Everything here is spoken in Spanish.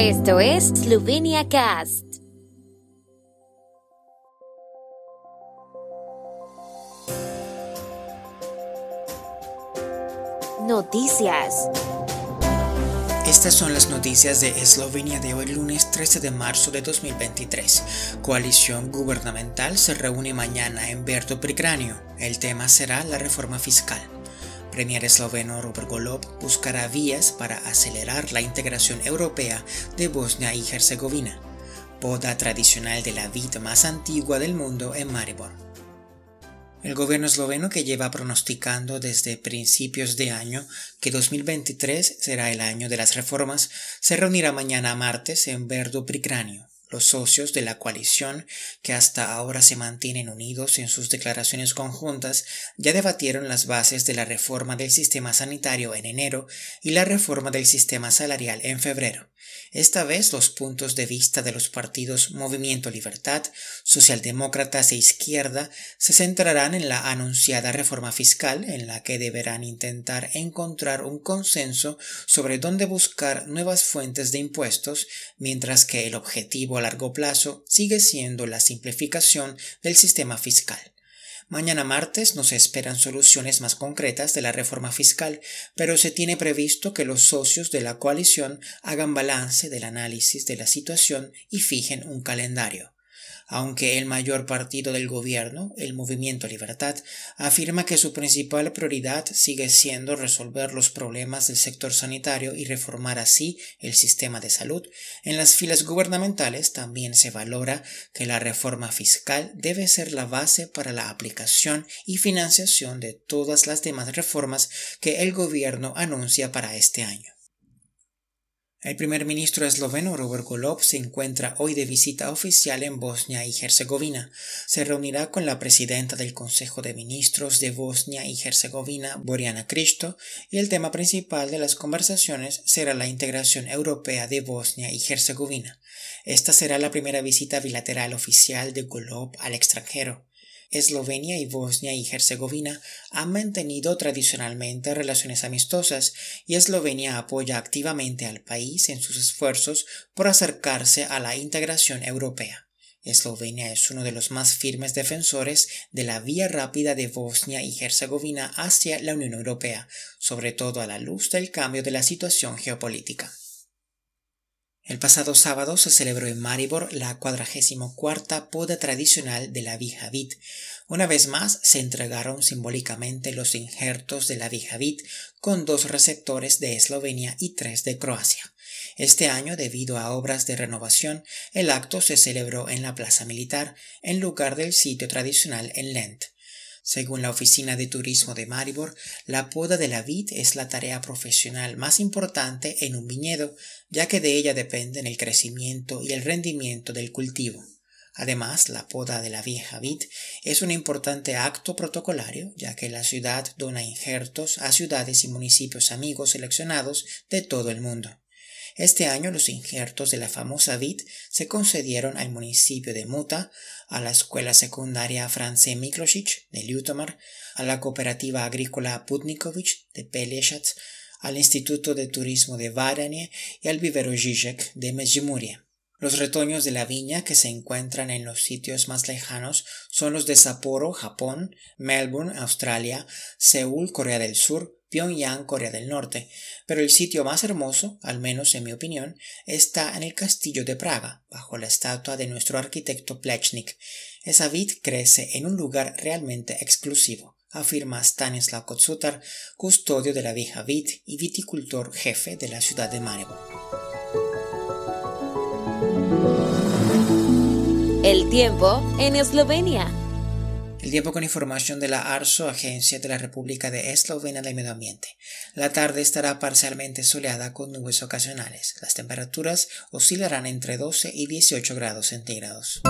Esto es Slovenia Cast. Noticias. Estas son las noticias de Eslovenia de hoy lunes 13 de marzo de 2023. Coalición gubernamental se reúne mañana en Berto Pricranio. El tema será la reforma fiscal. Premier esloveno Robert Golob buscará vías para acelerar la integración europea de Bosnia y Herzegovina. Poda tradicional de la vid más antigua del mundo en Maribor. El gobierno esloveno que lleva pronosticando desde principios de año que 2023 será el año de las reformas se reunirá mañana martes en Verdo Pricranio. Los socios de la coalición, que hasta ahora se mantienen unidos en sus declaraciones conjuntas, ya debatieron las bases de la reforma del sistema sanitario en enero y la reforma del sistema salarial en febrero. Esta vez los puntos de vista de los partidos Movimiento Libertad, Socialdemócratas e Izquierda se centrarán en la anunciada reforma fiscal, en la que deberán intentar encontrar un consenso sobre dónde buscar nuevas fuentes de impuestos, mientras que el objetivo a largo plazo sigue siendo la simplificación del sistema fiscal. Mañana martes nos esperan soluciones más concretas de la reforma fiscal, pero se tiene previsto que los socios de la coalición hagan balance del análisis de la situación y fijen un calendario aunque el mayor partido del gobierno, el Movimiento Libertad, afirma que su principal prioridad sigue siendo resolver los problemas del sector sanitario y reformar así el sistema de salud, en las filas gubernamentales también se valora que la reforma fiscal debe ser la base para la aplicación y financiación de todas las demás reformas que el gobierno anuncia para este año. El primer ministro esloveno Robert Golob se encuentra hoy de visita oficial en Bosnia y Herzegovina. Se reunirá con la presidenta del Consejo de Ministros de Bosnia y Herzegovina, Boriana Cristo, y el tema principal de las conversaciones será la integración europea de Bosnia y Herzegovina. Esta será la primera visita bilateral oficial de Golob al extranjero. Eslovenia y Bosnia y Herzegovina han mantenido tradicionalmente relaciones amistosas y Eslovenia apoya activamente al país en sus esfuerzos por acercarse a la integración europea. Eslovenia es uno de los más firmes defensores de la vía rápida de Bosnia y Herzegovina hacia la Unión Europea, sobre todo a la luz del cambio de la situación geopolítica. El pasado sábado se celebró en Maribor la cuadragésimo cuarta poda tradicional de la vieja vid. Una vez más se entregaron simbólicamente los injertos de la vieja vid con dos receptores de Eslovenia y tres de Croacia. Este año, debido a obras de renovación, el acto se celebró en la Plaza Militar en lugar del sitio tradicional en Lent. Según la Oficina de Turismo de Maribor, la poda de la vid es la tarea profesional más importante en un viñedo, ya que de ella dependen el crecimiento y el rendimiento del cultivo. Además, la poda de la vieja vid es un importante acto protocolario, ya que la ciudad dona injertos a ciudades y municipios amigos seleccionados de todo el mundo. Este año los injertos de la famosa vid se concedieron al municipio de Muta, a la escuela secundaria France Miklosic de Ljutomar, a la cooperativa agrícola Putnikovic de Peleshat, al Instituto de Turismo de Varanie y al vivero Žižek de Međimurje. Los retoños de la viña que se encuentran en los sitios más lejanos son los de Sapporo, Japón, Melbourne, Australia, Seúl, Corea del Sur, Pyongyang, Corea del Norte, pero el sitio más hermoso, al menos en mi opinión, está en el castillo de Praga, bajo la estatua de nuestro arquitecto Plechnik. Esa vid crece en un lugar realmente exclusivo, afirma Stanislav Kotsutar, custodio de la vieja vid y viticultor jefe de la ciudad de Maribor. El tiempo en Eslovenia. El tiempo con información de la ARSO, Agencia de la República de Eslovenia del Medio Ambiente. La tarde estará parcialmente soleada con nubes ocasionales. Las temperaturas oscilarán entre 12 y 18 grados centígrados.